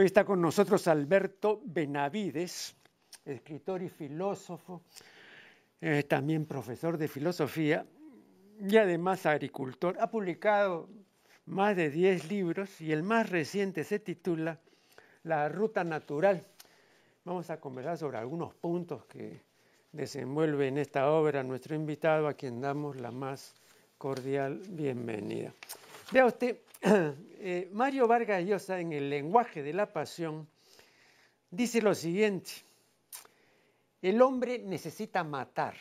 Hoy está con nosotros Alberto Benavides, escritor y filósofo, eh, también profesor de filosofía y además agricultor. Ha publicado más de 10 libros y el más reciente se titula La Ruta Natural. Vamos a conversar sobre algunos puntos que desenvuelve en esta obra nuestro invitado, a quien damos la más cordial bienvenida. Vea usted, eh, Mario Vargas Llosa en el lenguaje de la pasión dice lo siguiente, el hombre necesita matar,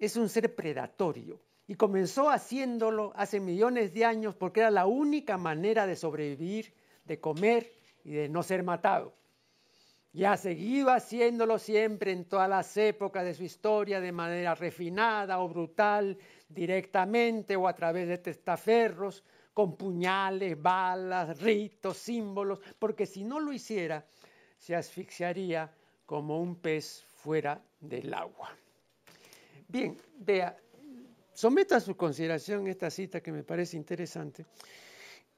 es un ser predatorio y comenzó haciéndolo hace millones de años porque era la única manera de sobrevivir, de comer y de no ser matado. Y ha seguido haciéndolo siempre en todas las épocas de su historia de manera refinada o brutal, directamente o a través de testaferros, con puñales, balas, ritos, símbolos, porque si no lo hiciera, se asfixiaría como un pez fuera del agua. Bien, vea, someto a su consideración esta cita que me parece interesante,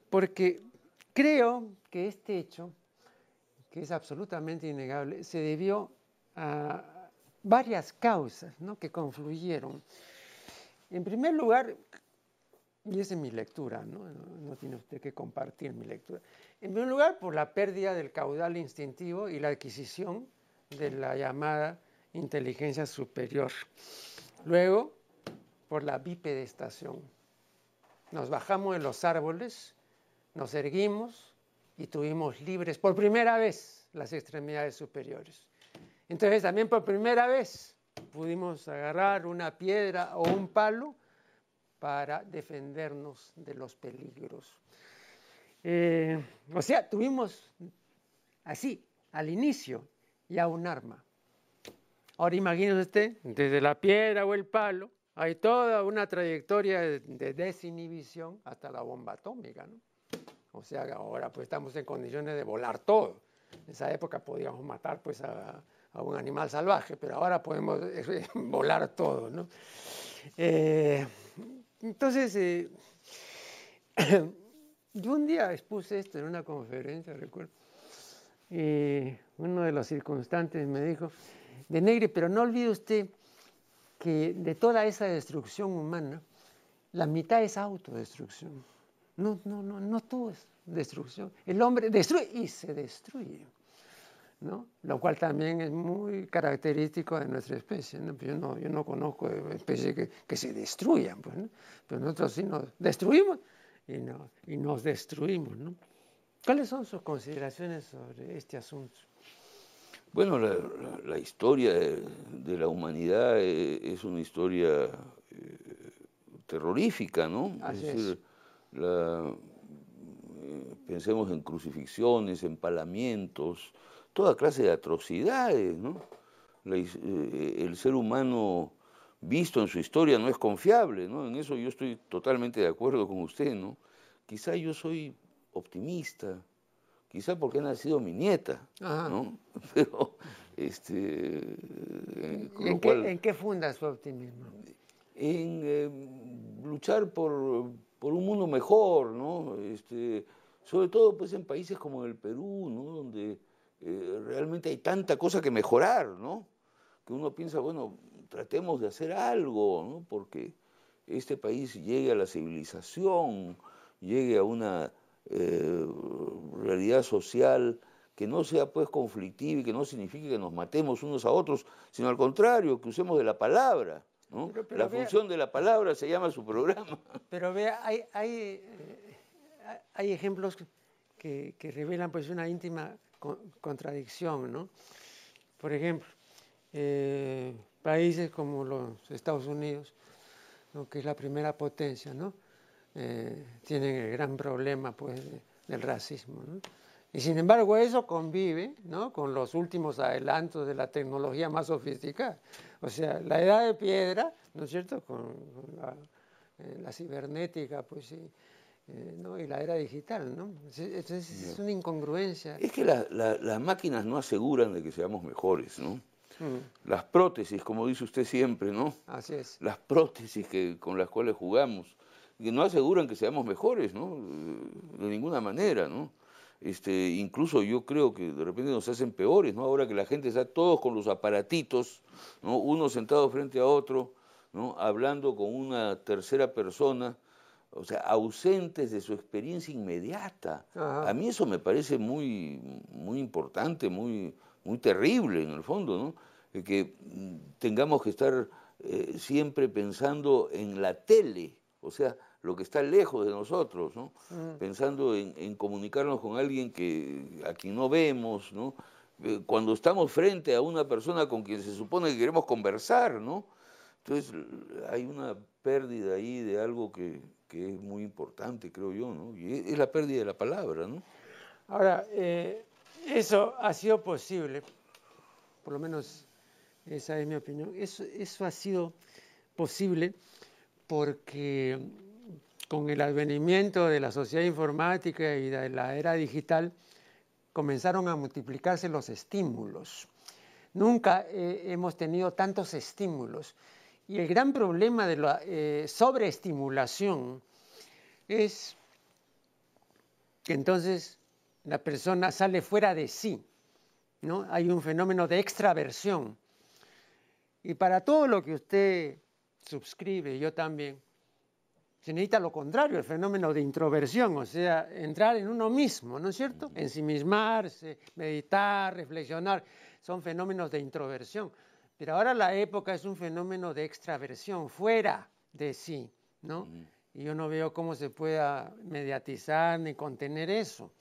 porque creo que este hecho, que es absolutamente innegable, se debió a varias causas que confluyeron. En primer lugar, y esa es mi lectura, ¿no? ¿no? tiene usted que compartir mi lectura. En primer lugar, por la pérdida del caudal instintivo y la adquisición de la llamada inteligencia superior. Luego, por la bipedestación. Nos bajamos de los árboles, nos erguimos y tuvimos libres por primera vez las extremidades superiores. Entonces también por primera vez pudimos agarrar una piedra o un palo para defendernos de los peligros. Eh, o sea, tuvimos así, al inicio, ya un arma. Ahora imagínese usted, desde la piedra o el palo, hay toda una trayectoria de, desinhibición hasta la bomba atómica, ¿no? O sea, ahora pues estamos en condiciones de volar todo. En esa época podíamos matar pues a, un animal salvaje, pero ahora podemos volar todo, ¿no? Eh, entonces, eh, yo un día expuse esto en una conferencia, recuerdo, y uno de los circunstantes me dijo, de Negri, pero no olvide usted que de toda esa destrucción humana, la mitad es autodestrucción. No, no, no, no todo es destrucción. El hombre destruye y se destruye. ¿No? Lo cual también es muy característico de nuestra especie. ¿no? Yo, no, yo no conozco especies que, que se destruyan, pues, ¿no? pero nosotros sí nos destruimos y, no, y nos destruimos. ¿no? ¿Cuáles son sus consideraciones sobre este asunto? Bueno, la, historia de, la humanidad eh, es, una historia eh, terrorífica, ¿no? es decir, eh, pensemos en crucifixiones, empalamientos, toda clase de atrocidades, ¿no? el ser humano visto en su historia no es confiable, ¿no? En eso yo estoy totalmente de acuerdo con usted, ¿no? Quizá yo soy optimista, quizá porque ha nacido mi nieta, ¿no? Pero, este... Eh, ¿En, qué, ¿En, qué, funda su optimismo? En eh, luchar por, por, un mundo mejor, ¿no? Este, sobre todo pues en países como el Perú, ¿no? Donde eh, realmente hay tanta cosa que mejorar, ¿no? Que uno piensa, bueno, tratemos de hacer algo, ¿no? Porque este país llegue a la civilización, llegue a una eh, realidad social que no sea pues conflictiva y que no signifique que nos matemos unos a otros, sino al contrario, que usemos de la palabra. la función de la palabra se llama su programa. Pero vea, hay, hay, eh, hay ejemplos que, que, revelan pues una íntima contradicción, ¿no? Por ejemplo, eh, países como los Estados Unidos, que es la primera potencia, ¿no? Eh, tienen el gran problema pues, del racismo. Y sin embargo eso convive ¿no? con los últimos adelantos de la tecnología más sofisticada. O sea, la edad de piedra, ¿no es cierto?, con, eh, la, cibernética, pues sí, eh, ¿no? y la era digital, ¿no? Entonces es una incongruencia. Es que las máquinas no aseguran de que seamos mejores, ¿no? Mm. Las prótesis, como dice usted siempre, ¿no? Así es. Las prótesis que, con las cuales jugamos que no aseguran que seamos mejores, ¿no? De ninguna manera, ¿no? este, incluso yo creo que de repente nos hacen peores, ¿no? Ahora que la gente está todos con los aparatitos, ¿no? Uno sentado frente a otro, ¿no? Hablando con una tercera persona, o sea, ausentes de su experiencia inmediata. A mí eso me parece muy, muy importante, muy, muy terrible en el fondo, ¿no? Que tengamos que estar eh, siempre pensando en la tele, o sea, lo que está lejos de nosotros, ¿no? Pensando en, comunicarnos con alguien que, a quien no vemos, ¿no? Eh, cuando estamos frente a una persona con quien se supone que queremos conversar, ¿no? Entonces hay una pérdida ahí de algo que, que es muy importante, creo yo, ¿no? Y es, la pérdida de la palabra, ¿no? Ahora, eh, eso ha sido posible, por lo menos esa es mi opinión, eso, eso ha sido posible porque con el advenimiento de la sociedad informática y de la era digital, comenzaron a multiplicarse los estímulos. Nunca eh, hemos tenido tantos estímulos. Y el gran problema de la eh, sobreestimulación es que entonces la persona sale fuera de sí. ¿no? Hay un fenómeno de extraversión. Y para todo lo que usted suscribe, yo también, se necesita lo contrario, el fenómeno de introversión, o sea, entrar en uno mismo, ¿no es cierto? Ensimismarse, meditar, reflexionar, son fenómenos de introversión. Pero ahora la época es un fenómeno de extraversión, fuera de sí, ¿no? Y yo no veo cómo se pueda mediatizar ni contener eso,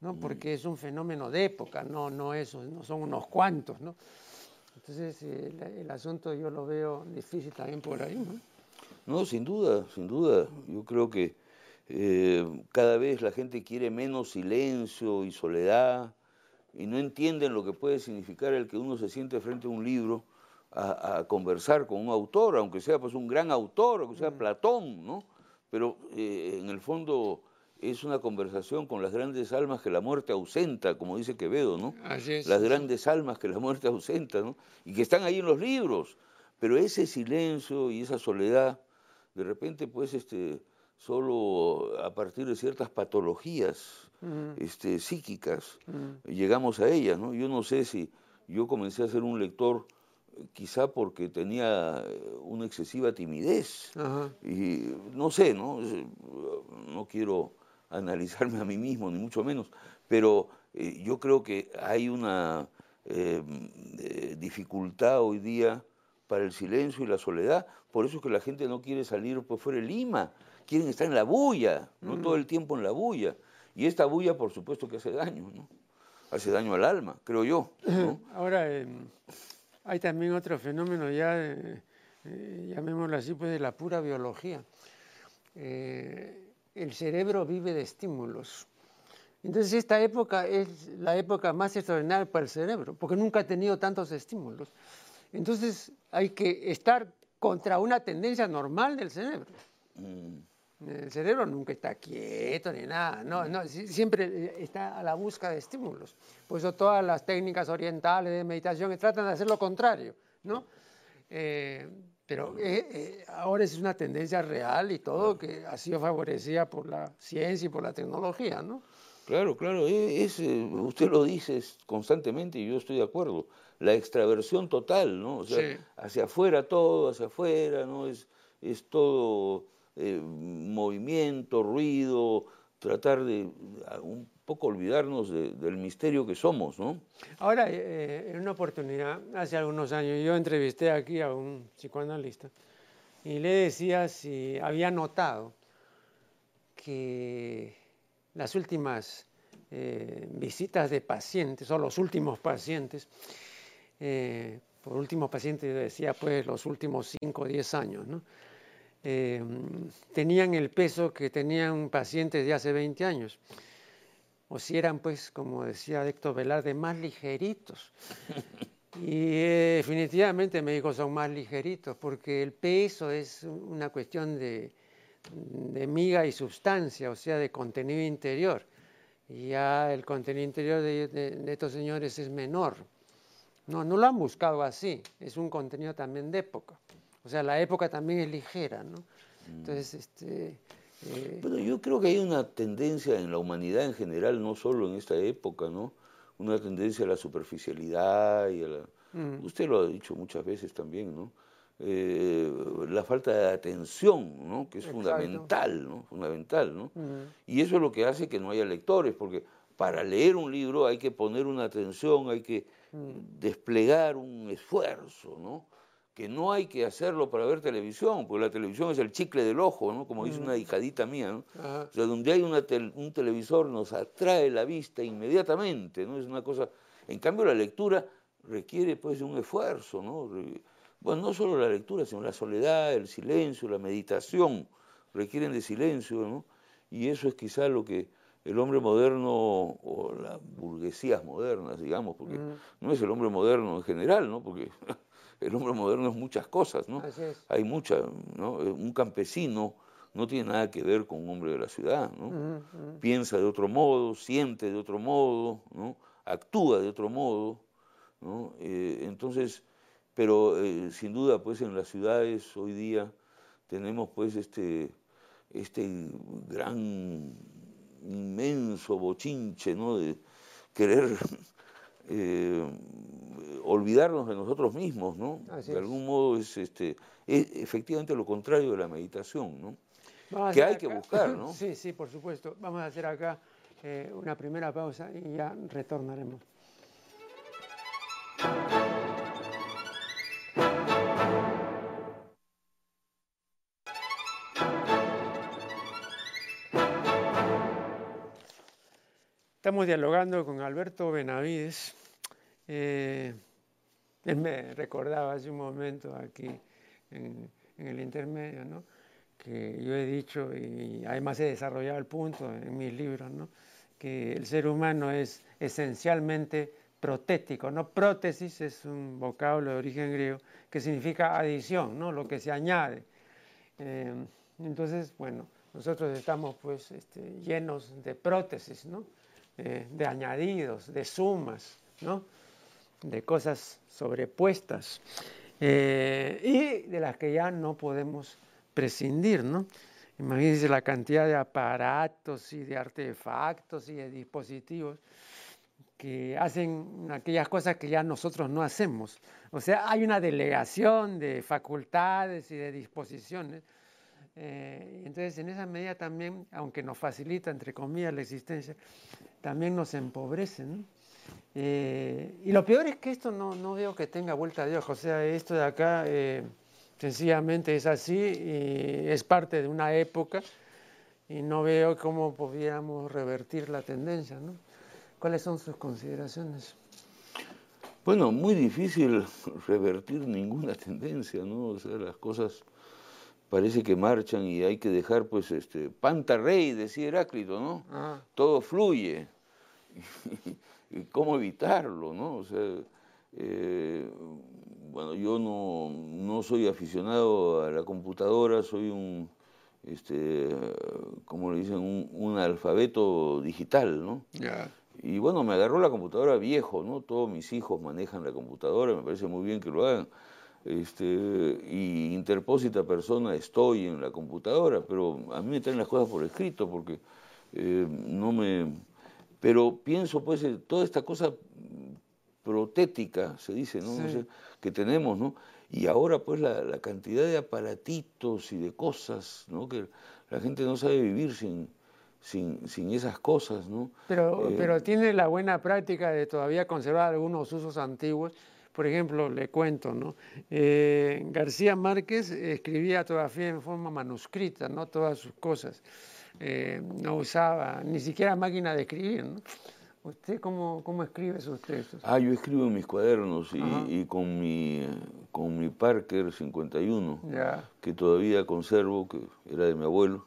¿no? Porque es un fenómeno de época, no, no, eso, no son unos cuantos, ¿no? Entonces, el, el asunto yo lo veo difícil también por ahí, ¿no? No, sin duda, sin duda. Yo creo que eh, cada vez la gente quiere menos silencio y soledad y no entienden lo que puede significar el que uno se siente frente a un libro a, conversar con un autor, aunque sea pues un gran autor, aunque sea mm. Platón, ¿no? Pero eh, en el fondo es una conversación con las grandes almas que la muerte ausenta, como dice Quevedo, ¿no? las grandes almas que la muerte ausenta, ¿no? Y que están ahí en los libros. Pero ese silencio y esa soledad de repente pues este, solo a partir de ciertas patologías este, psíquicas llegamos a ellas. ¿no? Yo no sé si yo comencé a ser un lector quizá porque tenía una excesiva timidez. Y no sé, ¿no? no quiero analizarme a mí mismo, ni mucho menos, pero eh, yo creo que hay una eh, eh, dificultad hoy día para el silencio y la soledad. Por eso es que la gente no quiere salir por fuera de Lima, quieren estar en la bulla, no todo el tiempo en la bulla. Y esta bulla, por supuesto, que hace daño, ¿no? Hace daño al alma, creo yo. Ahora, em, hay también otro fenómeno ya, eh, llamémoslo así, pues de la pura biología. Eh, el cerebro vive de estímulos. Entonces esta época es la época más extraordinaria para el cerebro, porque nunca ha tenido tantos estímulos. Entonces hay que estar contra una tendencia normal del cerebro. Mm. El cerebro nunca está quieto ni nada, no, siempre está a la busca de estímulos. Por eso todas las técnicas orientales de meditación tratan de hacer lo contrario, ¿no? Eh, pero eh, eh, ahora es una tendencia real y todo que ha sido favorecida por la ciencia y por la tecnología, ¿no? Claro, claro, es, usted lo dice constantemente y yo estoy de acuerdo la extraversión total, ¿no? O sea, hacia afuera todo, hacia afuera, ¿no? Es, es todo eh, movimiento, ruido, tratar de un poco olvidarnos del misterio que somos, ¿no? Ahora, eh, en una oportunidad, hace algunos años, yo entrevisté aquí a un psicoanalista y le decía si había notado que las últimas eh, visitas de pacientes, o los últimos pacientes, eh, por último paciente decía pues los últimos 5 o 10 años, eh, tenían el peso que tenían pacientes de hace 20 años. O si eran pues, como decía Héctor Velarde, más ligeritos. Y eh, definitivamente me dijo son más ligeritos, porque el peso es una cuestión de, miga y sustancia, o sea, de contenido interior. Y ya el contenido interior de estos señores es menor. No, no lo han buscado así, es un contenido también de época. O sea, la época también es ligera, ¿no? Mm. Entonces, este, Eh, bueno, yo creo que hay una tendencia en la humanidad en general, no solo en esta época, ¿no? Una tendencia a la superficialidad y a la... Mm. Usted lo ha dicho muchas veces también, ¿no? Eh, la falta de atención, ¿no? que es fundamental, ¿no? fundamental, ¿no? Mm. Y eso es lo que hace que no haya lectores, porque para leer un libro hay que poner una atención, hay que desplegar un esfuerzo, ¿no? Que no hay que hacerlo para ver televisión, porque la televisión es el chicle del ojo, ¿no? como dice una mm. hijadita mía. ¿no? O sea, donde hay un televisor nos atrae la vista inmediatamente, ¿no? es una cosa... En cambio la lectura requiere pues un esfuerzo, ¿no? Bueno, no solo la lectura, sino la soledad, el silencio, la meditación, requieren de silencio, ¿no? Y eso es quizá lo que el hombre moderno o las burguesías modernas, digamos, porque mm. no es el hombre moderno en general, ¿no? Porque el hombre moderno es muchas cosas, ¿no? Hay muchas, ¿no? Un campesino no tiene nada que ver con un hombre de la ciudad, ¿no? Piensa de otro modo, siente de otro modo, ¿no? Actúa de otro modo, ¿no? Eh, entonces, pero eh, sin duda, pues en las ciudades hoy día tenemos pues este, este gran, inmenso bochinche, ¿no? De querer eh, olvidarnos de nosotros mismos, ¿no? de algún modo es, este, efectivamente lo contrario de la meditación, ¿no? que hay que buscar, ¿no? Sí, sí, por supuesto. Vamos a hacer acá eh, una primera pausa y ya retornaremos. Estamos dialogando con Alberto Benavides. Eh, él me recordaba hace un momento aquí en, el intermedio, ¿no? que yo he dicho y además he desarrollado el punto en mis libros, ¿no? que el ser humano es esencialmente protético, ¿no? Prótesis es un vocablo de origen griego que significa adición, ¿no? Lo que se añade. Eh, entonces, bueno, nosotros estamos pues este, llenos de prótesis, ¿no? Eh, de añadidos, de sumas, ¿no? de cosas sobrepuestas eh, y de las que ya no podemos prescindir. ¿no? Imagínense la cantidad de aparatos y de artefactos y de dispositivos que hacen aquellas cosas que ya nosotros no hacemos. O sea, hay una delegación de facultades y de disposiciones eh, entonces, en esa medida también, aunque nos facilita, entre comillas, la existencia, también nos empobrece. Eh, y lo peor es que esto no, no, veo que tenga vuelta a Dios. O sea, esto de acá eh, sencillamente es así y es parte de una época y no veo cómo pudiéramos revertir la tendencia. ¿no? ¿Cuáles son sus consideraciones? Bueno, muy difícil revertir ninguna tendencia, ¿no? O sea, las cosas parece que marchan y hay que dejar, pues, este, panta rey, decía Heráclito, ¿no? Ah. Todo fluye. y cómo evitarlo, ¿no? O sea, eh, bueno, yo no, no, soy aficionado a la computadora, soy un, este, como le dicen, un, un alfabeto digital, ¿no? Y bueno, me agarró la computadora viejo, ¿no? Todos mis hijos manejan la computadora, me parece muy bien que lo hagan este, y interpósita persona estoy en la computadora, pero a mí me traen las cosas por escrito porque eh, no me... Pero pienso pues toda esta cosa protética, se dice, ¿no? que tenemos, ¿no? Y ahora pues la, cantidad de aparatitos y de cosas, ¿no? Que la gente no sabe vivir sin, sin, sin esas cosas, ¿no? Pero, eh, pero tiene la buena práctica de todavía conservar algunos usos antiguos por ejemplo, le cuento, ¿no? Eh, García Márquez escribía todavía en forma manuscrita, ¿no? Todas sus cosas. Eh, no usaba ni siquiera máquina de escribir, ¿no? ¿Usted cómo, cómo, escribe sus textos? Ah, yo escribo en mis cuadernos y, con, mi, con mi Parker 51, que todavía conservo, que era de mi abuelo.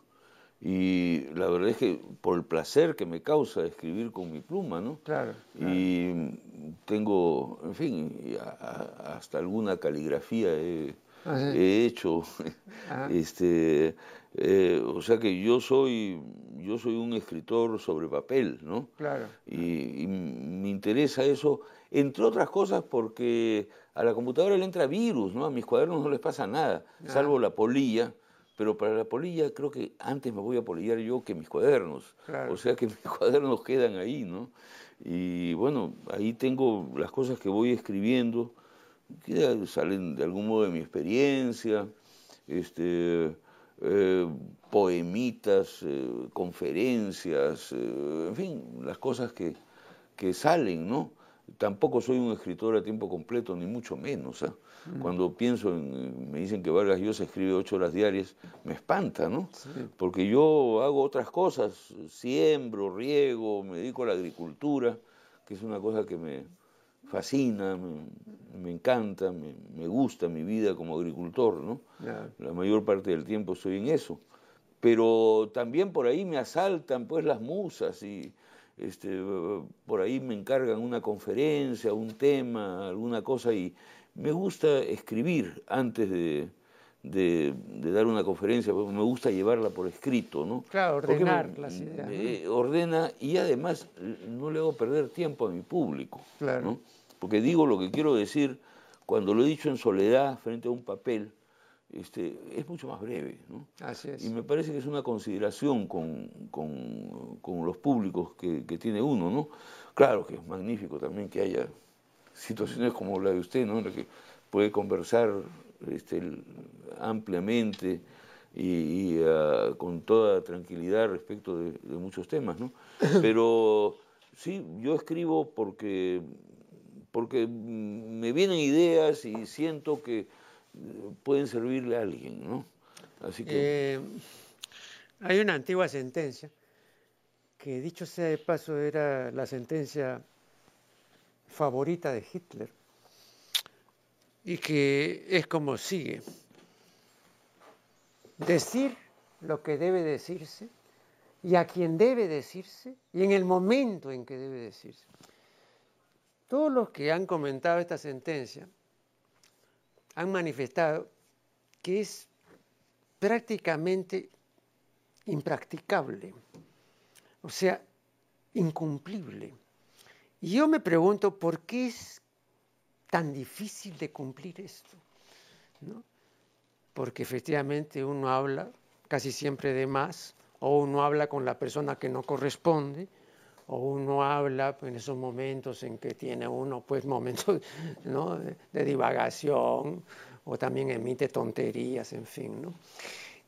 Y la verdad es que por el placer que me causa escribir con mi pluma, ¿no? Claro. Y tengo, en fin, hasta alguna caligrafía he, ah, hecho. Ah. este, eh, o sea que yo soy, yo soy un escritor sobre papel, ¿no? Claro. Y, me interesa eso, entre otras cosas porque a la computadora le entra virus, ¿no? A mis cuadernos no les pasa nada, salvo la polilla pero para la polilla creo que antes me voy a polillar yo que mis cuadernos. O sea que mis cuadernos quedan ahí, ¿no? Y bueno, ahí tengo las cosas que voy escribiendo, que salen de algún modo de mi experiencia, este, eh, poemitas, eh, conferencias, eh, en fin, las cosas que, que salen, ¿no? Tampoco soy un escritor a tiempo completo, ni mucho menos. Mm. Cuando pienso, en, me dicen que Vargas Llosa escribe ocho horas diarias, me espanta, ¿no? Porque yo hago otras cosas, siembro, riego, me dedico a la agricultura, que es una cosa que me fascina, me, encanta, me, gusta mi vida como agricultor, ¿no? La mayor parte del tiempo estoy en eso. Pero también por ahí me asaltan pues las musas y este, por ahí me encargan una conferencia, un tema, alguna cosa y me gusta escribir antes de, dar una conferencia, me gusta llevarla por escrito, ¿no? Claro, ordenar las ideas. Ordena y además no le hago perder tiempo a mi público, claro. Porque digo lo que quiero decir cuando lo he dicho en soledad frente a un papel, este, es mucho más breve. ¿no? Así es. Y me parece que es una consideración con, los públicos que, tiene uno. ¿no? Claro que es magnífico también que haya situaciones como la de usted, ¿no? en la que puede conversar este, ampliamente y, ah, con toda tranquilidad respecto de, de muchos temas. ¿no? Pero sí, yo escribo porque, porque me vienen ideas y siento que pueden servirle a alguien, ¿no? Así que... Eh, hay una antigua sentencia que, dicho sea de paso, era la sentencia favorita de Hitler y que es como sigue. Decir lo que debe decirse y a quien debe decirse y en el momento en que debe decirse. Todos los que han comentado esta sentencia han manifestado que es prácticamente impracticable, o sea, incumplible. Y yo me pregunto por qué es tan difícil de cumplir esto. Porque efectivamente uno habla casi siempre de más, o uno habla con la persona que no corresponde, o uno habla en esos momentos en que tiene uno pues momentos de, divagación o también emite tonterías, en fin. ¿no?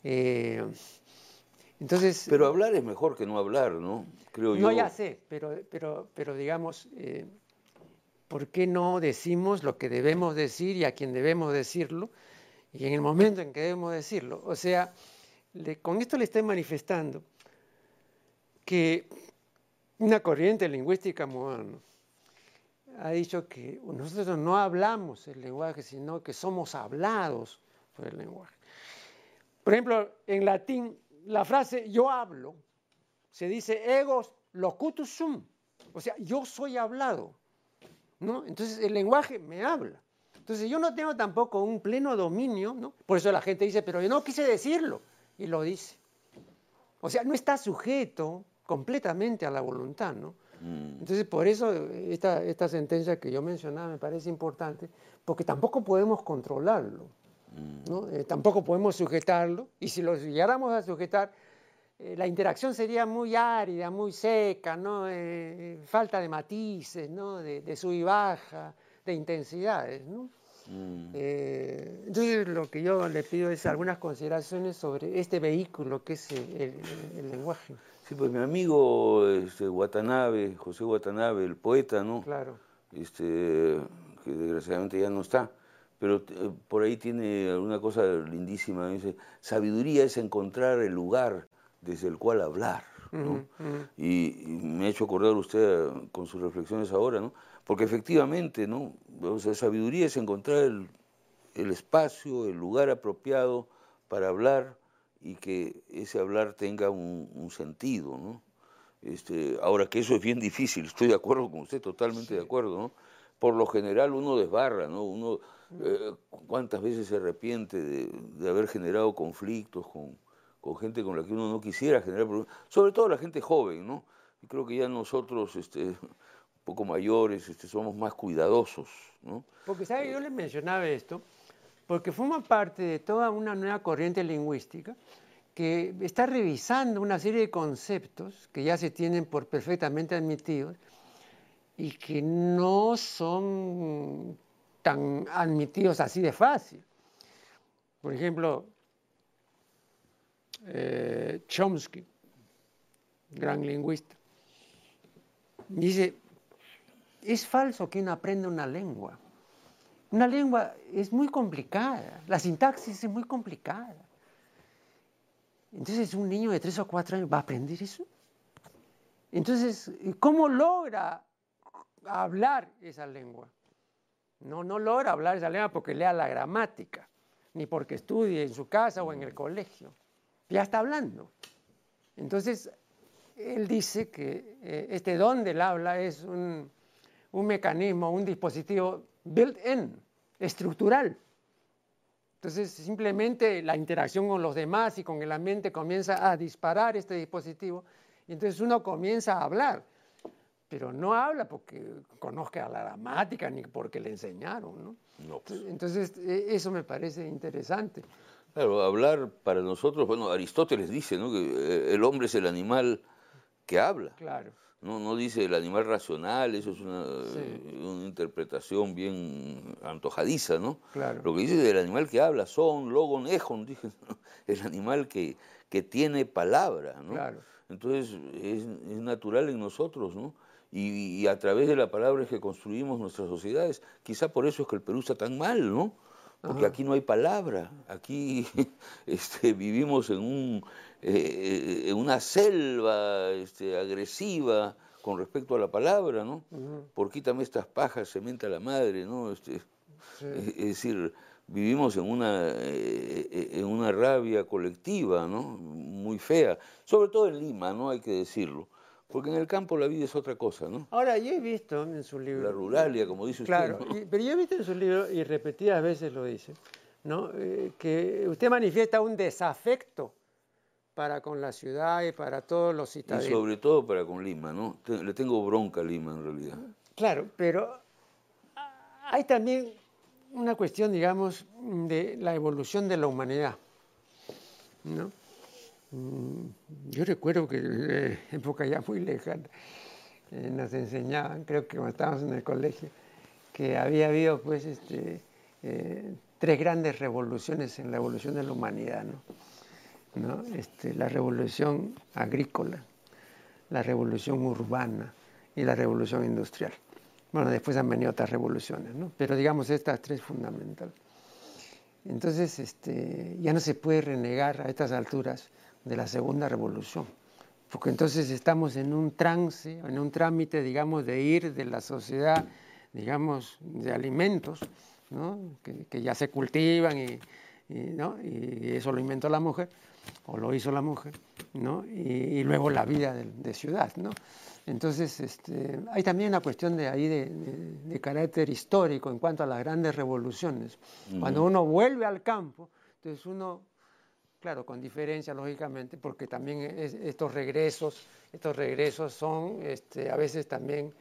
Eh, entonces, pero hablar es mejor que no hablar, ¿no? Creo yo. No, ya sé, pero, pero, pero digamos, eh, ¿por qué no decimos lo que debemos decir y a quien debemos decirlo y en el momento en que debemos decirlo? O sea, con esto le estoy manifestando que una corriente lingüística moderna ha dicho que nosotros no hablamos el lenguaje, sino que somos hablados por el lenguaje. Por ejemplo, en latín, la frase yo hablo se dice egos locutus sum, o sea, yo soy hablado. ¿no? Entonces el lenguaje me habla. Entonces yo no tengo tampoco un pleno dominio, ¿no? Por eso la gente dice, pero yo no quise decirlo, y lo dice. O sea, no está sujeto completamente a la voluntad, ¿no? Mm. Entonces, por eso esta, esta sentencia que yo mencionaba me parece importante, porque tampoco podemos controlarlo, ¿no? Mm. Eh, tampoco podemos sujetarlo, y si lo llegáramos a sujetar, eh, la interacción sería muy árida, muy seca, ¿no? Eh, falta de matices, ¿no? De, de sub y baja, de intensidades, ¿no? Mm. entonces lo que yo le pido es algunas consideraciones sobre este vehículo que es el lenguaje. Sí, pues mi amigo este, Watanabe, José Watanabe, el poeta, ¿no? Claro. Este, que desgraciadamente ya no está, pero eh, por ahí tiene alguna cosa lindísima. Dice, sabiduría es encontrar el lugar desde el cual hablar. ¿no? Y, me ha hecho acordar usted con sus reflexiones ahora, ¿no? Porque efectivamente, ¿no? O sea, sabiduría es encontrar el, el espacio, el lugar apropiado para hablar y que ese hablar tenga un, sentido, ¿no? Este, ahora que eso es bien difícil, estoy de acuerdo con usted, totalmente de acuerdo, ¿no? Por lo general uno desbarra, ¿no? Uno eh, cuántas veces se arrepiente de, haber generado conflictos con, gente con la que uno no quisiera generar problemas, sobre todo la gente joven, ¿no? Y creo que ya nosotros, este, un poco mayores, este, somos más cuidadosos, ¿no? Porque, ¿sabe? Yo les mencionaba esto, porque forma parte de toda una nueva corriente lingüística que está revisando una serie de conceptos que ya se tienen por perfectamente admitidos y que no son tan admitidos así de fácil. Por ejemplo, eh, Chomsky, gran lingüista, dice, es falso que uno aprenda una lengua. Una lengua es muy complicada, la sintaxis es muy complicada. Entonces un niño de tres o cuatro años va a aprender eso. Entonces, ¿cómo logra hablar esa lengua? No, no logra hablar esa lengua porque lea la gramática, ni porque estudie en su casa o en el colegio. Ya está hablando. Entonces, él dice que eh, este don del habla es un, un mecanismo, un dispositivo built-in, estructural. Entonces, simplemente la interacción con los demás y con el ambiente comienza a disparar este dispositivo y entonces uno comienza a hablar, pero no habla porque conozca la gramática ni porque le enseñaron, ¿no? Pues. Entonces, e, eso me parece interesante. Claro, hablar para nosotros, bueno, Aristóteles dice, ¿no? Que eh, el hombre es el animal que habla. Claro. No, no dice el animal racional, eso es una, interpretación bien antojadiza, ¿no? Claro. Lo que dice el animal que habla, son, logon, ejon, dije, el animal que, que tiene palabra, ¿no? Claro. Entonces es, es, natural en nosotros, ¿no? Y, y, a través de la palabra es que construimos nuestras sociedades. Quizá por eso es que el Perú está tan mal, ¿no? Porque aquí no hay palabra, aquí este, vivimos en, un, eh, en una selva este, agresiva con respecto a la palabra, ¿no? Por quítame estas pajas, se menta la madre, ¿no? Este, es, decir, vivimos en una, eh, en una rabia colectiva, ¿no? Muy fea, sobre todo en Lima, ¿no? Hay que decirlo. Porque en el campo la vida es otra cosa, ¿no? Ahora, yo he visto en su libro... La ruralia, como dice usted. Claro, ¿no? pero yo he visto en su libro, y repetidas veces lo dice, ¿no? Eh, que usted manifiesta un desafecto para con la ciudad y para todos los citadinos. Y sobre todo para con Lima, ¿no? Le tengo bronca a Lima, en realidad. Claro, pero hay también una cuestión, digamos, de la evolución de la humanidad, ¿no? Mm, yo recuerdo que en época ya muy lejana eh, nos enseñaban, creo que cuando estábamos en el colegio, que había habido pues este, eh, tres grandes revoluciones en la evolución de la humanidad, ¿no? ¿No? Este, la revolución agrícola, la revolución urbana y la revolución industrial. Bueno, después han venido otras revoluciones, ¿no? pero digamos estas tres fundamentales. Entonces, este, ya no se puede renegar a estas alturas de la segunda revolución, porque entonces estamos en un trance, en un trámite, digamos, de ir de la sociedad, digamos, de alimentos, ¿no? que, ya se cultivan y, y, eso lo inventó la mujer, o lo hizo la mujer, ¿no? y, luego la vida de, ciudad. ¿no? Entonces, este, hay también una cuestión de ahí de, carácter histórico en cuanto a las grandes revoluciones. Cuando uno vuelve al campo, entonces uno Claro, con diferencia, lógicamente, porque también estos regresos, estos regresos son este, a veces también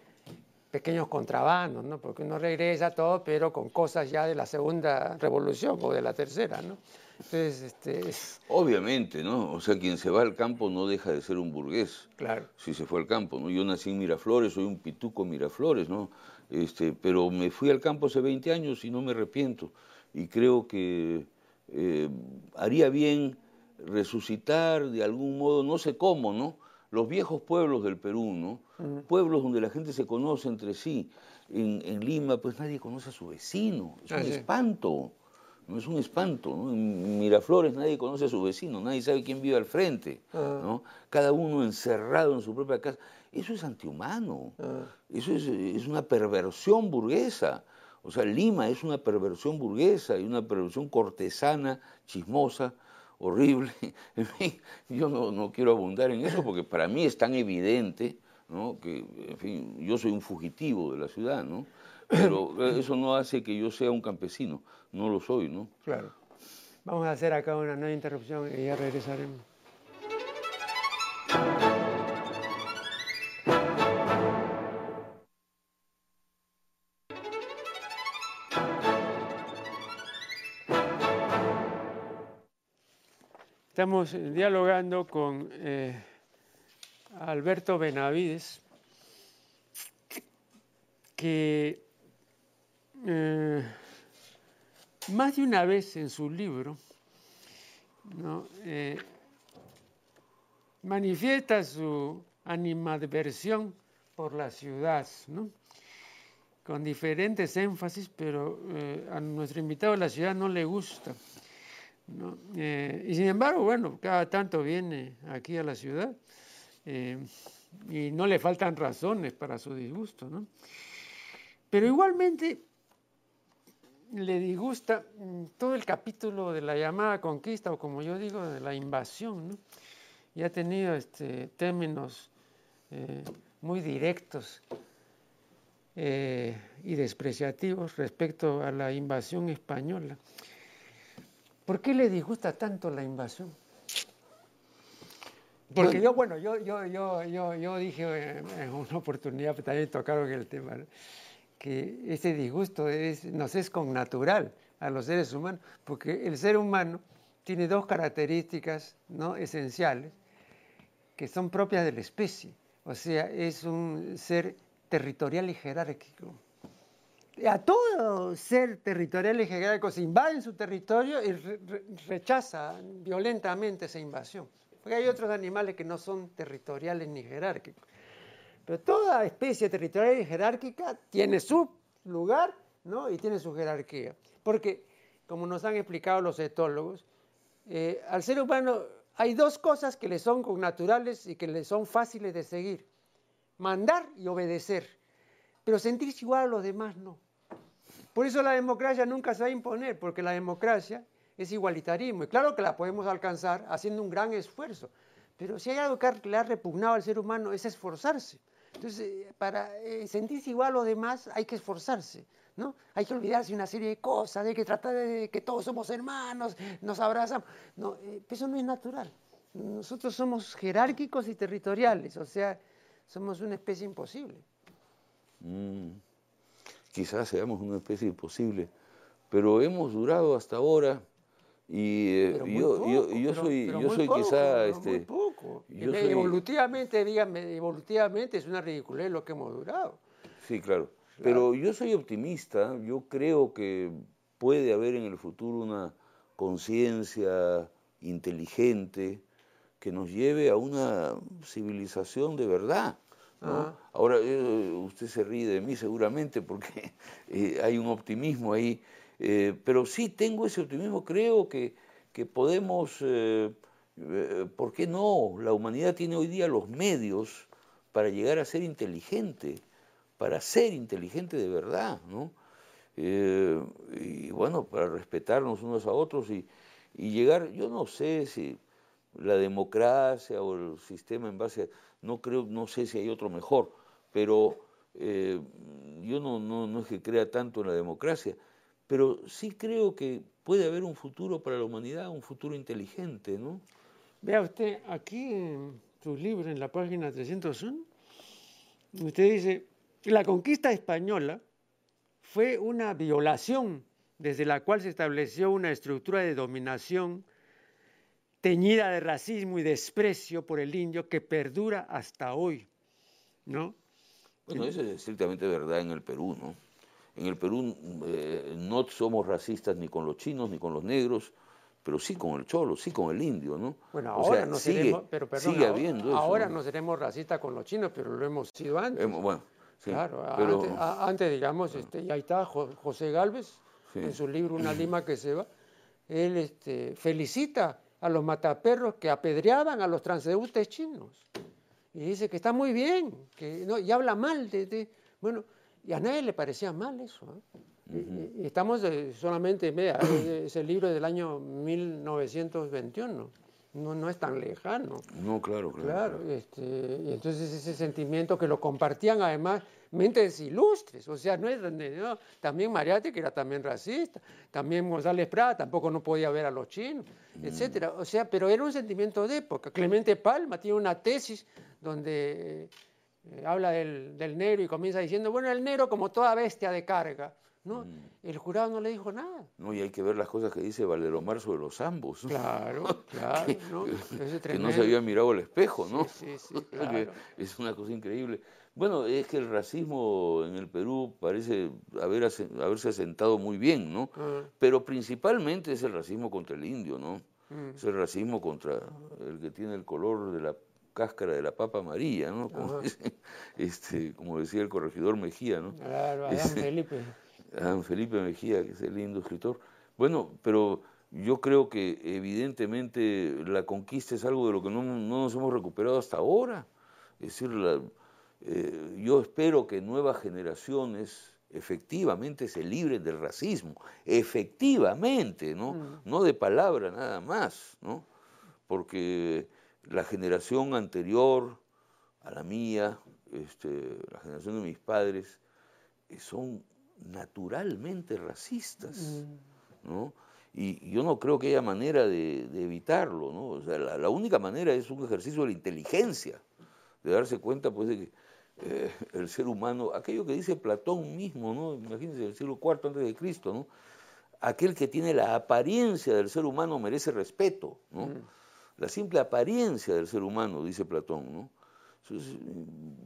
pequeños contrabandos, ¿no? Porque uno regresa todo, pero con cosas ya de la segunda revolución o de la tercera, ¿no? Entonces, este... Obviamente, ¿no? O sea, quien se va al campo no deja de ser un burgués. Claro. Si se fue al campo, ¿no? Yo nací en Miraflores, soy un pituco Miraflores, ¿no? Este, pero me fui al campo hace 20 años y no me arrepiento. Y creo que eh, haría bien resucitar de algún modo, no sé cómo, ¿no? Los viejos pueblos del Perú, ¿no? Pueblos donde la gente se conoce entre sí. En, Lima, pues nadie conoce a su vecino. Es un ah, espanto. No es un espanto. ¿no? En Miraflores nadie conoce a su vecino, nadie sabe quién vive al frente. Ah. ¿no? Cada uno encerrado en su propia casa. Eso es antihumano. Ah. Eso es, es una perversión burguesa. O sea, Lima es una perversión burguesa y una perversión cortesana, chismosa, horrible. En fin, yo no, quiero abundar en eso porque para mí es tan evidente ¿no? que, en fin, yo soy un fugitivo de la ciudad, ¿no? pero eh, eso no hace que yo sea un campesino, no lo soy. ¿no? Claro. Vamos a hacer acá una nueva interrupción y ya regresaremos. Estamos dialogando con eh, Alberto Benavides, que eh, más de una vez en su libro eh, manifiesta su animadversión por la ciudad, con diferentes énfasis, pero a nuestro invitado la ciudad no le gusta. Eh, y sin embargo, bueno, cada tanto viene aquí a la ciudad eh, y no le faltan razones para su disgusto, ¿no? Pero igualmente le disgusta mm, todo el capítulo de la llamada conquista, o como yo digo, de la invasión, ¿no? Y ha tenido este, términos eh, muy directos y despreciativos respecto a la invasión española. ¿Por qué le disgusta tanto la invasión? Porque yo, bueno, yo, yo, yo, yo, yo dije en una oportunidad, también tocaron el tema, que ese disgusto es, nos es connatural a los seres humanos, porque el ser humano tiene dos características ¿no? esenciales que son propias de la especie. O sea, es un ser territorial y jerárquico a todo ser territorial y jerárquico se invade en su territorio y rechaza violentamente esa invasión. Porque hay otros animales que no son territoriales ni jerárquicos. Pero toda especie territorial y jerárquica tiene su lugar ¿no? y tiene su jerarquía. Porque, como nos han explicado los etólogos, eh, al ser humano hay dos cosas que le son naturales y que le son fáciles de seguir. Mandar y obedecer. Pero sentirse igual a los demás no. Por eso la democracia nunca se va a imponer, porque la democracia es igualitarismo. Y claro que la podemos alcanzar haciendo un gran esfuerzo. Pero si hay algo que le ha repugnado al ser humano es esforzarse. Entonces, eh, para eh, sentirse igual a los demás hay que esforzarse. ¿no? Hay que olvidarse una serie de cosas, hay que tratar de que todos somos hermanos, nos abrazamos. No, eh, eso no es natural. Nosotros somos jerárquicos y territoriales, o sea, somos una especie imposible. Mm quizás seamos una especie imposible, pero hemos durado hasta ahora y eh, yo, yo, soy, yo soy quizá... Este, poco. Evolutivamente, dígame, evolutivamente es una ridiculez lo que hemos durado. Sí, claro. Pero yo soy optimista, yo creo que puede haber en el futuro una conciencia inteligente que nos lleve a una civilización de verdad. Ah. Ahora, eh, usted se ríe de mí seguramente porque eh, hay un optimismo ahí, eh, pero sí tengo ese optimismo, creo que, que podemos, ¿por qué no? La humanidad tiene hoy día los medios para llegar a ser inteligente, para ser inteligente de verdad, ¿no? y bueno, para respetarnos unos a otros y, y llegar, yo no sé si la democracia o el sistema en base a no creo, no sé si hay otro mejor, pero eh, yo no, no, es que crea tanto en la democracia, pero sí creo que puede haber un futuro para la humanidad, un futuro inteligente, ¿no? Vea usted, aquí en su libro, en la página 301, usted dice, la conquista española fue una violación desde la cual se estableció una estructura de dominación teñida de racismo y desprecio por el indio que perdura hasta hoy, ¿no? Bueno, eso es estrictamente verdad en el Perú, ¿no? En el Perú eh, no somos racistas ni con los chinos ni con los negros, pero sí con el cholo, sí con el indio, ¿no? Bueno, ahora no seremos, pero perdón, sigue habiendo ahora, ¿no? seremos racistas con los chinos, pero lo hemos sido antes. bueno, sí, claro, antes, digamos, este, y ahí está José Galvez, en su libro Una lima que se va, él este, felicita a los mataperros que apedreaban a los transeúntes chinos. Y dice que está muy bien, que no, y habla mal de, bueno, y a nadie le parecía mal eso. ¿eh? y, estamos solamente, vea, es el libro del año 1921 no, no es tan lejano. No, claro, claro. claro este, y entonces ese sentimiento que lo compartían además mentes ilustres, o sea, no es no, también Mariate, que era también racista, también González Prada, tampoco no podía ver a los chinos, mm. etcétera. O sea, pero era un sentimiento de época. Clemente Palma tiene una tesis donde eh, habla del, del negro y comienza diciendo, bueno, el negro como toda bestia de carga, ¿no? Mm. El jurado no le dijo nada. No, y hay que ver las cosas que dice Valeromar sobre los ambos. Claro, claro. que, ¿no? que no se había mirado al espejo, ¿no? Sí, sí, claro. es una cosa increíble. Bueno, es que el racismo en el Perú parece haber, haberse asentado muy bien, ¿no? Ah. Pero principalmente es el racismo contra el indio, ¿no? Mm. Es el racismo contra el que tiene el color de la cáscara de la papa amarilla, ¿no? Como, este, como decía el corregidor Mejía, ¿no? Claro, Adán este, Felipe. Adán Felipe Mejía, que es el lindo escritor. Bueno, pero yo creo que evidentemente la conquista es algo de lo que no, no nos hemos recuperado hasta ahora. Es decir, la, eh, yo espero que nuevas generaciones efectivamente se libren del racismo, efectivamente, ¿no? Mm. No de palabra nada más, ¿no? Porque la generación anterior a la mía, este, la generación de mis padres, eh, son naturalmente racistas, mm. ¿no? Y yo no creo que haya manera de, evitarlo, ¿no? O sea, la, la, única manera es un ejercicio de la inteligencia, de darse cuenta, pues, de que eh, el ser humano, aquello que dice Platón mismo, ¿no? Imagínense, el siglo IV antes de Cristo, ¿no? Aquel que tiene la apariencia del ser humano merece respeto, ¿no? Mm. La simple apariencia del ser humano, dice Platón, ¿no?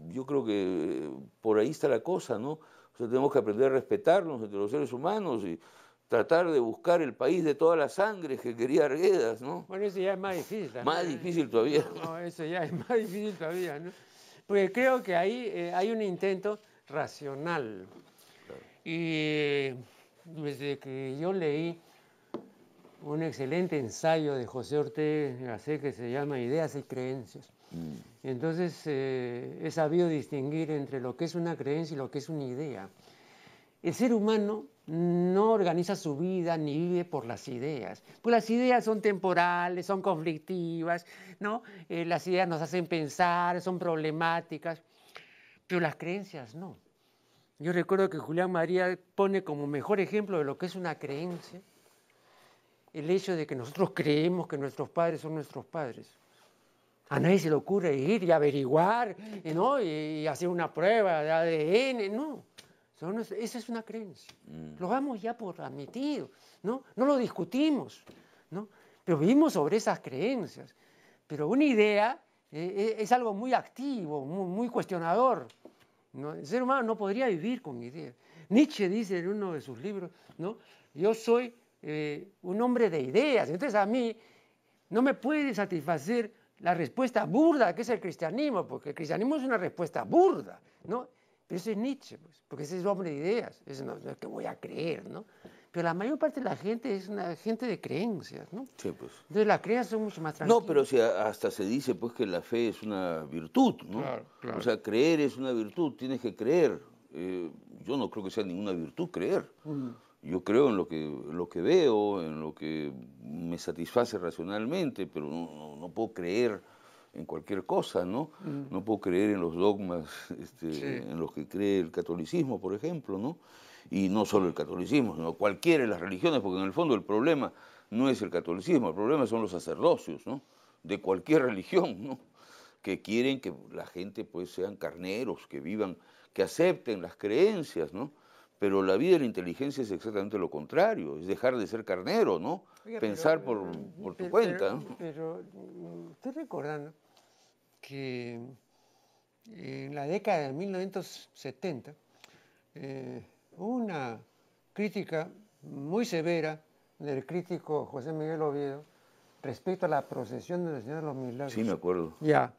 yo creo que por ahí está la cosa, ¿no? O sea, tenemos que aprender a respetarnos entre los seres humanos y tratar de buscar el país de todas las sangres que quería Arguedas, ¿no? Bueno, eso ya es más difícil. Más difícil todavía. no, eso ya es más difícil todavía, ¿no? porque creo que ahí eh, hay un intento racional. Y desde que yo leí un excelente ensayo de José Ortega que se llama Ideas y Creencias. Mm. Entonces eh, he sabido distinguir entre lo que es una creencia y lo que es una idea. El ser humano no organiza su vida ni vive por las ideas. Pues las ideas son temporales, son conflictivas, ¿no? Eh, las ideas nos hacen pensar, son problemáticas, pero las creencias no. Yo recuerdo que Julián María pone como mejor ejemplo de lo que es una creencia el hecho de que nosotros creemos que nuestros padres son nuestros padres. A nadie se le ocurre ir y averiguar ¿no? y hacer una prueba de ADN, no esa es una creencia. Mm. Lo damos ya por admitido, ¿no? No lo discutimos, ¿no? Pero vivimos sobre esas creencias. Pero una idea eh, eh, es algo muy activo, muy, cuestionador. El ser humano no podría vivir con ideas. Nietzsche dice en uno de sus libros, ¿no? Yo soy eh, un hombre de ideas. Entonces a mí no me puede satisfacer la respuesta burda que es el cristianismo, porque el cristianismo es una respuesta burda, ¿no? Pero ese es Nietzsche, pues, porque ese es hombre de ideas, es no, es que voy a creer, ¿no? Pero la mayor parte de la gente es una gente de creencias, ¿no? Sí, pues. Entonces las creencias son mucho más tranquilas. No, pero si hasta se dice pues que la fe es una virtud, ¿no? Claro, claro. O sea, creer es una virtud, tienes que creer. Eh, yo no creo que sea ninguna virtud creer. Mm. Yo creo en lo que, lo que veo, en lo que me satisface racionalmente, pero no, no puedo creer en cualquier cosa, ¿no? Mm. No puedo creer en los dogmas este, en los que cree el catolicismo, por ejemplo, ¿no? Y no solo el catolicismo, sino cualquiera de las religiones, porque en el fondo el problema no es el catolicismo, el problema son los sacerdocios, ¿no? De cualquier religión, ¿no? Que quieren que la gente pues sean carneros, que vivan, que acepten las creencias, ¿no? Pero la vida de la inteligencia es exactamente lo contrario, es dejar de ser carnero, ¿no? Pensar por, por tu cuenta. Pero, pero, mm, estoy recordando que en la década de 1970 eh, hubo una crítica muy severa del crítico José Miguel Oviedo respecto a la procesión del Señor de los Milagros. Sí, me acuerdo. Ya.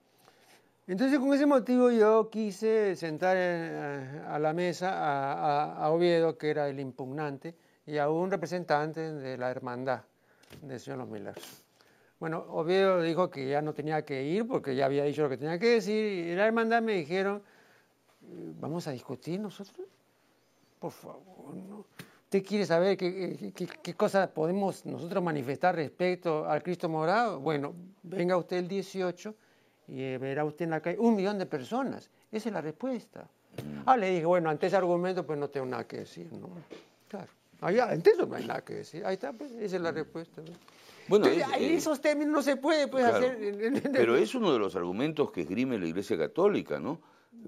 Entonces, con ese motivo yo quise sentar a la mesa a, Oviedo, que era el impugnante, y a un representante de la hermandad del Señor de los Milagros. Bueno, Oviedo dijo que ya no tenía que ir porque ya había dicho lo que tenía que decir. Y la hermandad me dijeron, ¿vamos a discutir nosotros? Por favor, ¿no? ¿Usted quiere saber qué, qué, cosa podemos nosotros manifestar respecto al Cristo morado? Bueno, venga usted el 18 y verá usted en la calle un millón de personas. Esa es la respuesta. Mm. Ah, le dije, bueno, ante ese argumento pues no tengo nada que decir, ¿no? Claro. Allá, ante eso no hay nada que decir. Ahí está, pues, esa es la mm. respuesta. Bueno, en eh, esos términos no se puede pues, hacer. Pero es uno de los argumentos que esgrime la Iglesia Católica, ¿no?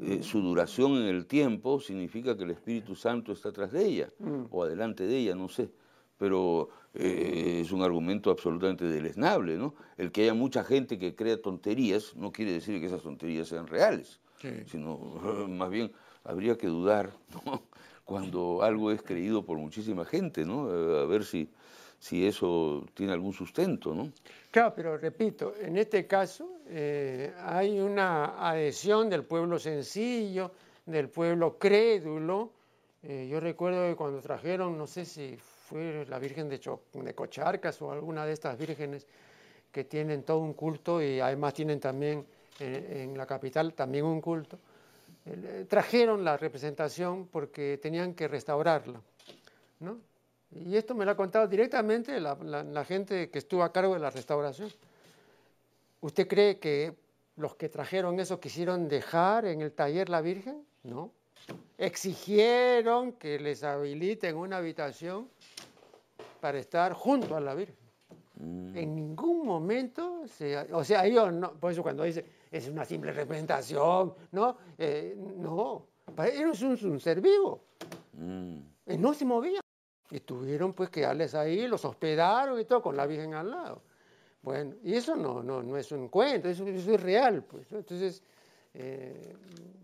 eh, su duración en el tiempo significa que el Espíritu Santo está atrás de ella mm. o adelante de ella, no sé. Pero eh, es un argumento absolutamente deleznable, ¿no? El que haya mucha gente que crea tonterías no quiere decir que esas tonterías sean reales, sino más bien habría que dudar cuando algo es creído por muchísima gente, ¿no? A ver si, si eso tiene algún sustento, ¿no? Claro, pero repito, en este caso eh, hay una adhesión del pueblo sencillo, del pueblo crédulo. Eh, yo recuerdo que cuando trajeron, no sé si fue la Virgen de, de Cocharcas o alguna de estas vírgenes que tienen todo un culto y además tienen también eh, en la capital también un culto, trajeron la representación porque tenían que restaurarla. ¿no? Y esto me lo ha contado directamente la, gente que estuvo a cargo de la restauración. ¿Usted cree que los que trajeron eso quisieron dejar en el taller la Virgen? No. Exigieron que les habiliten una habitación para estar junto a la Virgen. Mm. En ningún momento, o sea, ellos no, por eso cuando dice es una simple representación, no, eh, no, para ellos es un, ser vivo. Mm. no se movía. Y tuvieron pues que darles ahí, los hospedaron y todo, con la Virgen al lado. Bueno, y eso no, no, no es un cuento, eso, es real. Pues, Entonces, eh,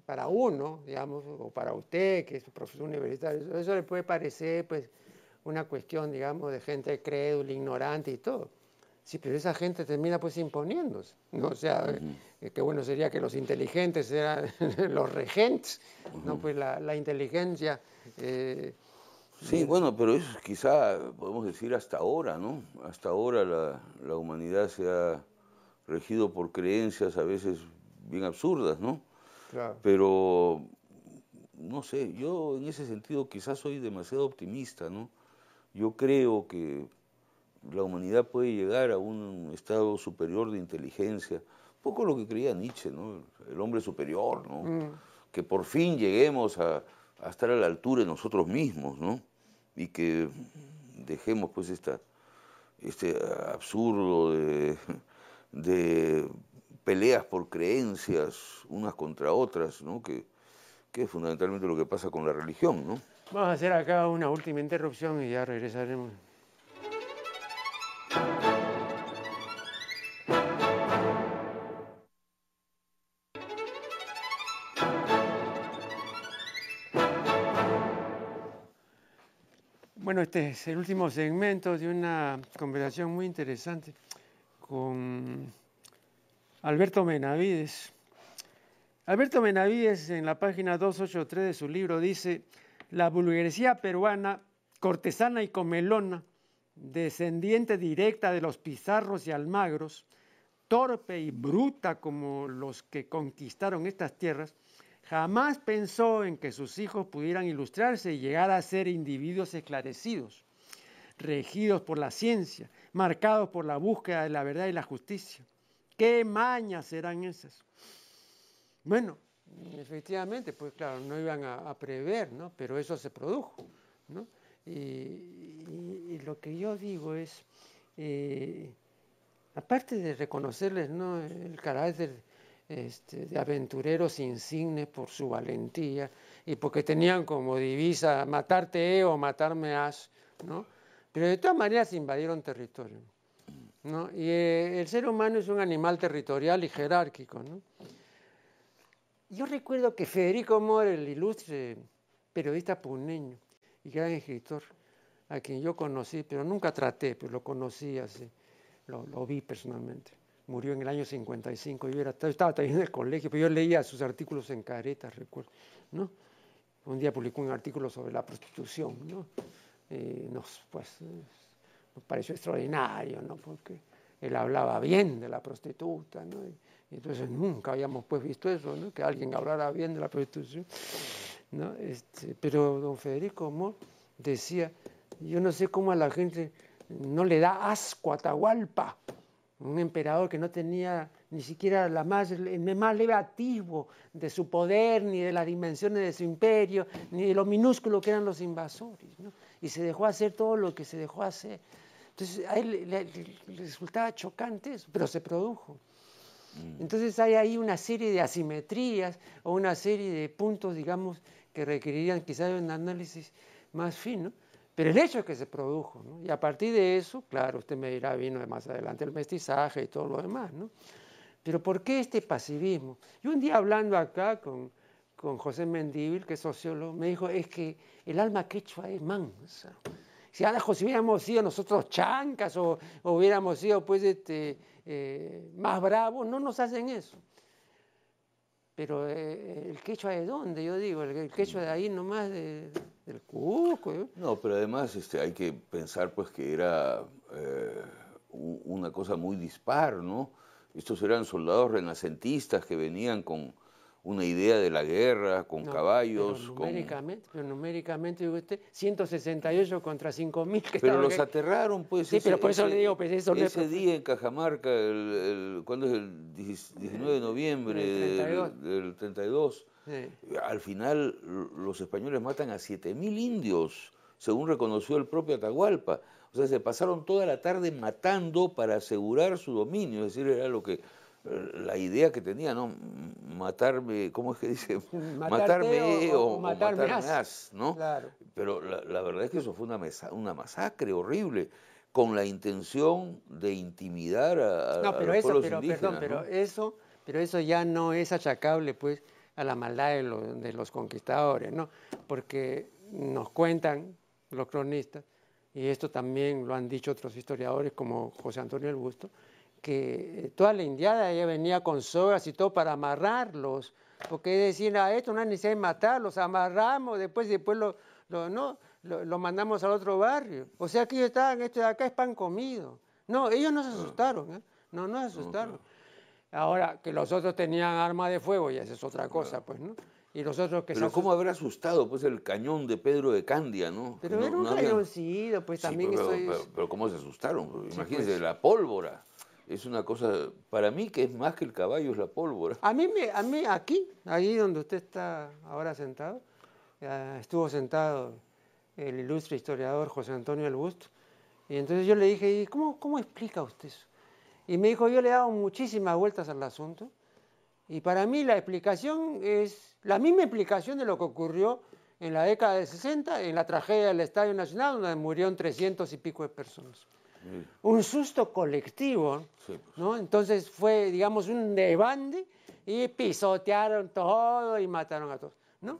para uno, digamos, o para usted, que es profesor universitario, eso le puede parecer pues una cuestión, digamos, de gente crédula, ignorante y todo. Sí, pero esa gente termina pues imponiéndose, ¿no? O sea, eh, qué bueno sería que los inteligentes eran los regentes, ¿no? Pues la, la inteligencia... Eh, Sí, bueno, pero eso quizá podemos decir hasta ahora, ¿no? Hasta ahora la, humanidad se ha regido por creencias a veces bien absurdas, ¿no? Claro. Pero, no sé, yo en ese sentido quizás soy demasiado optimista, ¿no? Yo creo que la humanidad puede llegar a un estado superior de inteligencia, un poco lo que creía Nietzsche, ¿no? El hombre superior, ¿no? Mm. Que por fin lleguemos a, a estar a la altura de nosotros mismos, ¿no? y que dejemos pues esta, este absurdo de, peleas por creencias unas contra otras, ¿no? que, que es fundamentalmente lo que pasa con la religión. ¿no? Vamos a hacer acá una última interrupción y ya regresaremos. Bueno, este es el último segmento de una conversación muy interesante con Alberto Menavides. Alberto Menavides en la página 283 de su libro dice, la burguesía peruana, cortesana y comelona, descendiente directa de los pizarros y almagros, torpe y bruta como los que conquistaron estas tierras, Jamás pensó en que sus hijos pudieran ilustrarse y llegar a ser individuos esclarecidos, regidos por la ciencia, marcados por la búsqueda de la verdad y la justicia. ¿Qué mañas serán esas? Bueno, efectivamente, pues claro, no iban a, prever, ¿no? Pero eso se produjo, ¿no? Y, lo que yo digo es, eh, aparte de reconocerles, ¿no? El carácter este, de aventureros insignes por su valentía y porque tenían como divisa matarte o matarme as, ¿no? Pero de todas maneras invadieron territorio, ¿no? Y eh, el ser humano es un animal territorial y jerárquico, ¿no? Yo recuerdo que Federico More, el ilustre periodista puneño y gran escritor, a quien yo conocí, pero nunca traté, pero lo conocí así, lo vi personalmente murió en el año 55, yo, era, estaba también en el colegio, pero yo leía sus artículos en caretas, recuerdo, ¿no? Un día publicó un artículo sobre la prostitución, ¿no? nos, pues, nos pareció extraordinario, ¿no? Porque él hablaba bien de la prostituta, ¿no? Entonces nunca habíamos pues visto eso, ¿no? Que alguien hablara bien de la prostitución, ¿no? Este, pero don Federico Amor decía, yo no sé cómo a la gente no le da asco a Atahualpa, un emperador que no tenía ni siquiera la más, el más leve de su poder, ni de las dimensiones de su imperio, ni de lo minúsculo que eran los invasores. Y se dejó hacer todo lo que se dejó hacer. Entonces a él le, resultaba chocante eso, pero se produjo. Mm. Entonces hay ahí una serie de asimetrías o una serie de puntos, digamos, que requerirían quizás un análisis más fino. Pero el hecho es que se produjo. Y a partir de eso, claro, usted me dirá, vino de más adelante el mestizaje y todo lo demás, ¿no? Pero ¿por qué este pasivismo? Yo un día hablando acá con, con José Mendívil, que es sociólogo, me dijo, es que el alma quechua es mansa. Si, si hubiéramos sido nosotros chancas o, hubiéramos sido pues este, eh, más bravos, no nos hacen eso. Pero eh, el quechua de dónde, yo digo, el, quechua de ahí nomás de, del Cusco. ¿eh? No, pero además este, hay que pensar pues que era una cosa muy dispar, ¿no? Estos eran soldados renacentistas que venían con una idea de la guerra, con caballos. Pero numéricamente, pero numéricamente, usted, 168 contra 5.000 Pero los aterraron, pues. Sí, pero por eso le digo, pues eso Ese día en Cajamarca, el, ¿cuándo es el 19 de noviembre del 32? Al final los españoles matan a 7.000 indios, según reconoció el propio Atahualpa. O sea, se pasaron toda la tarde matando para asegurar su dominio, es decir, era lo que la idea que tenía, ¿no? Matarme, ¿cómo es que dice? matarme o, matarme, más, ¿no? Claro. Pero la, verdad es que eso fue una, una masacre horrible con la intención de intimidar a, no, pero eso, pero, Perdón, pero eso, pero eso ya no es achacable, pues, a la maldad de, de los conquistadores, ¿no? Porque nos cuentan los cronistas y esto también lo han dicho otros historiadores como José Antonio El Busto, que toda la indiada ya venía con sogas y todo para amarrarlos, porque decían, a esto no hay necesidad de matarlos, amarramos, después, después lo, no, lo, mandamos al otro barrio. O sea que ellos estaban, esto de acá es pan comido. No, ellos no se asustaron, ¿eh? no, no se asustaron. Ahora, que los otros tenían arma de fuego, y esa es otra cosa, pues, ¿no? Y nosotros que Pero ¿cómo habrá asustado pues el cañón de Pedro de Candia, no? Pero era un cañoncito, pues también pero, estoy... pero, ¿cómo se asustaron? Imagínense, pues. la pólvora. Es una cosa, para mí que es más que el caballo, es la pólvora. A mí, a mí aquí, ahí donde usted está ahora sentado, estuvo sentado el ilustre historiador José Antonio El Busto, y entonces yo le dije, ¿cómo, cómo explica usted eso? Y me dijo, yo le he dado muchísimas vueltas al asunto, y para mí la explicación es la misma explicación de lo que ocurrió en la década de 60, en la tragedia del Estadio Nacional, donde murieron 300 y pico de personas. Un susto colectivo, pues. ¿no? Entonces fue, digamos, un debande y pisotearon todo y mataron a todos, ¿no?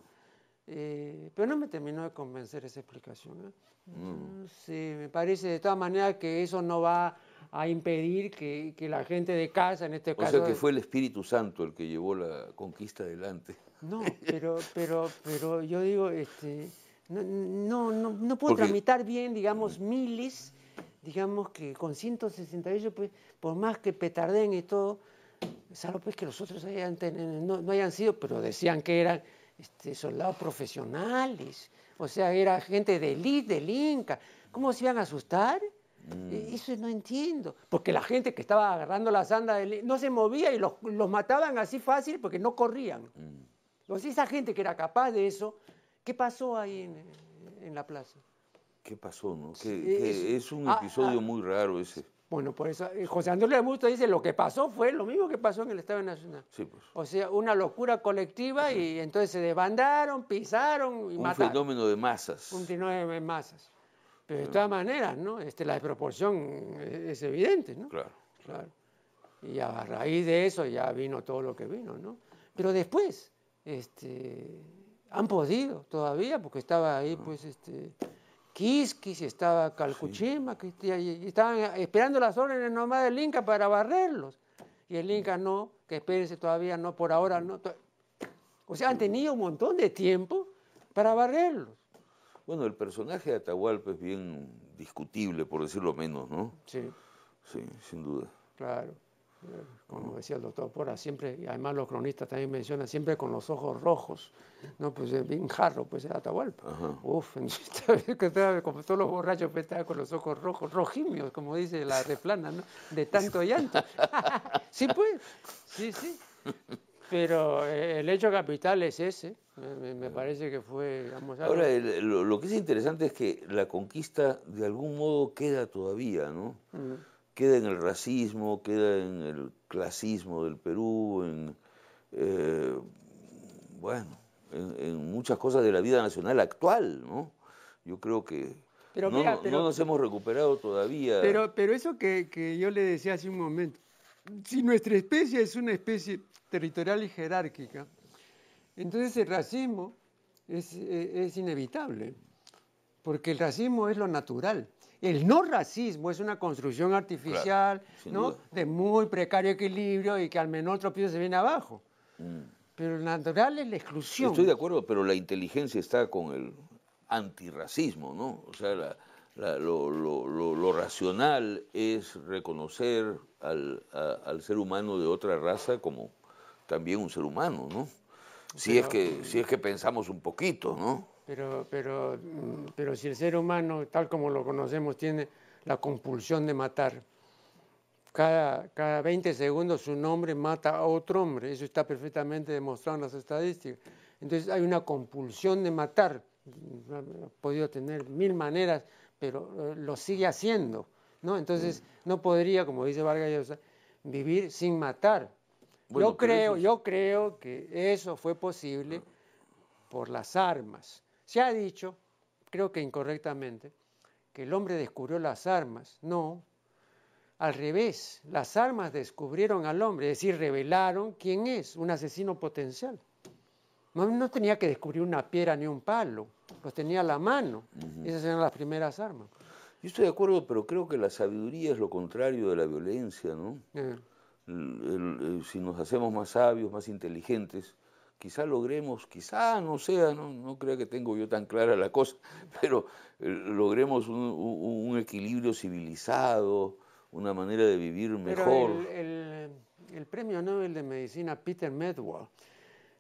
Eh, pero no me terminó de convencer esa explicación. ¿eh? Mm. Sí, me parece de todas maneras que eso no va a impedir que, la gente de casa, en este caso... O sea que fue el Espíritu Santo el que llevó la conquista adelante. No, pero, pero, pero yo digo, este, no, no, no, puedo tramitar bien, digamos, miles, digamos que con 168, pues, por más que petarden y todo, salvo pues que los otros no, no, hayan sido, pero decían que eran este, soldados profesionales, o sea, era gente de élite, del Inca. ¿Cómo se iban a asustar? Mm. E, eso no entiendo. Porque la gente que estaba agarrando las andas no se movía y los, mataban así fácil porque no corrían. Mm. Entonces, esa gente que era capaz de eso, ¿qué pasó ahí en, la plaza? ¿Qué pasó? No? es, un ah, episodio ah. muy raro ese. Bueno, por eso eh, José Antonio Busto dice lo que pasó fue lo mismo que pasó en el Estado Nacional. Sí, pues. O sea, una locura colectiva y entonces se desbandaron, pisaron y mataron. Un fenómeno de masas. Un fenómeno de masas. Pero de todas maneras, ¿no? Este, la desproporción es evidente, ¿no? Claro. claro. Y a raíz de eso ya vino todo lo que vino, ¿no? Pero después, este, han podido todavía, porque estaba ahí, pues, este, Quisquis, estaba Calcuchima, que y estaban esperando las órdenes nomás del Inca para barrerlos. Y el Inca no, que espérense todavía, no, por ahora no. O sea, han tenido un montón de tiempo para barrerlos. Bueno, el personaje de Atahualpa es bien discutible, por decirlo menos, ¿no? Sí. Sí, sin duda. Claro. Como decía el doctor Pora, siempre, y además los cronistas también mencionan, siempre con los ojos rojos, ¿no? Pues bien jarro, pues era Atahualpa. Uf, como todos los borrachos, pues estaba con los ojos rojos, rojimios, como dice la replana, ¿no? De tanto llanto. sí, pues, sí, sí. Pero eh, el hecho capital es ese, me, parece que fue, digamos, Ahora, lo, que es interesante es que la conquista de algún modo queda todavía, ¿no? Queda en el racismo, queda en el clasismo del Perú, en, eh, bueno, en, muchas cosas de la vida nacional actual, ¿no? Yo creo que no, nos hemos recuperado todavía. Pero, pero eso que, que yo le decía hace un momento, si nuestra especie es una especie territorial y jerárquica, entonces el racismo es, es, inevitable, porque el racismo es lo natural. El no racismo es una construcción artificial, ¿no? de muy precario equilibrio y que al menor tropiezo se viene abajo. Mm. Pero lo natural es la exclusión. Estoy de acuerdo, pero la inteligencia está con el antirracismo, ¿no? O sea, lo, racional es reconocer al, ser humano de otra raza como también un ser humano, ¿no? Si, es, que, si es que pensamos un poquito, ¿no? Pero, pero, pero si el ser humano, tal como lo conocemos, tiene la compulsión de matar, cada, cada 20 segundos un hombre mata a otro hombre, eso está perfectamente demostrado en las estadísticas. Entonces hay una compulsión de matar, ha podido tener mil maneras, pero eh, lo sigue haciendo, ¿no? Entonces mm. no podría, como dice Vargas Llosa, vivir sin matar. Yo creo, yo creo que eso fue posible por las armas. Se ha dicho, creo que incorrectamente, que el hombre descubrió las armas. No, al revés, las armas descubrieron al hombre, es decir, revelaron quién es, un asesino potencial. No, tenía que descubrir una piedra ni un palo, los tenía a la mano. Esas eran las primeras armas. Yo estoy de acuerdo, pero creo que la sabiduría es lo contrario de la violencia, ¿no? Eh. Si nos hacemos más sabios, más inteligentes, quizá logremos, quizá no sea, no, no crea que tengo yo tan clara la cosa, pero eh, logremos un equilibrio civilizado, una manera de vivir mejor. el, premio Nobel de Medicina Peter Medwall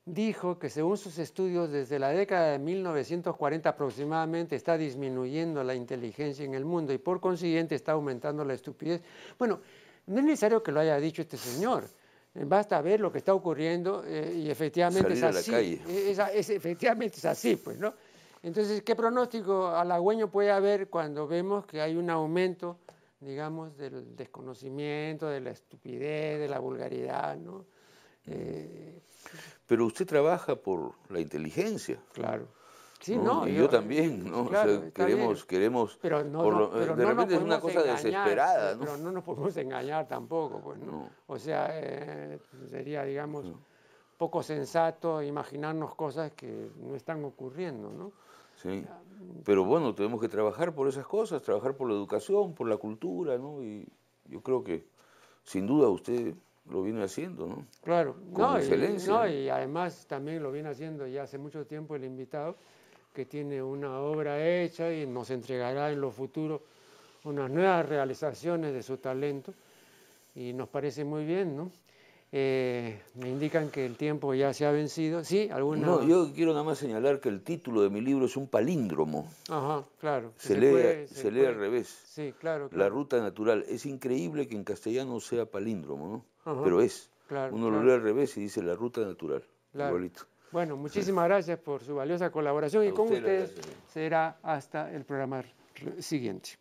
dijo que según sus estudios desde la década de 1940 aproximadamente está disminuyendo la inteligencia en el mundo y por consiguiente está aumentando la estupidez. Bueno, no es necesario que lo haya dicho este señor. Basta ver lo que está ocurriendo eh, y efectivamente es así. Es, efectivamente es así, pues, ¿no? Entonces, ¿qué pronóstico halagüeño puede haber cuando vemos que hay un aumento digamos, del desconocimiento, de la estupidez, de la vulgaridad, ¿no? Eh, Pero usted trabaja por la inteligencia. Claro. Sí, no, y yo, también, ¿no? queremos, queremos, pero no, pero de repente es una cosa desesperada, ¿no? Pero no nos podemos engañar tampoco, pues, ¿no? O sea, eh, sería, digamos, poco sensato imaginarnos cosas que no están ocurriendo, ¿no? Sí. Pero bueno, tenemos que trabajar por esas cosas, trabajar por la educación, por la cultura, ¿no? Y yo creo que sin duda usted lo viene haciendo, ¿no? Claro, Con excelencia. Y, y además también lo viene haciendo ya hace mucho tiempo el invitado, que tiene una obra hecha y nos entregará en lo futuro unas nuevas realizaciones de su talento. Y nos parece muy bien, ¿no? Eh, me indican que el tiempo ya se ha vencido. ¿Sí? ¿Alguna... No, yo quiero nada más señalar que el título de mi libro es un palíndromo. Ajá, claro. Se, lee, se, lee al revés. Sí, claro, La ruta natural. Es increíble que en castellano sea palíndromo, ¿no? Pero es. Uno lo lee al revés y dice la ruta natural. Igualito. Bueno, muchísimas gracias por su valiosa colaboración y con ustedes será hasta el programa siguiente.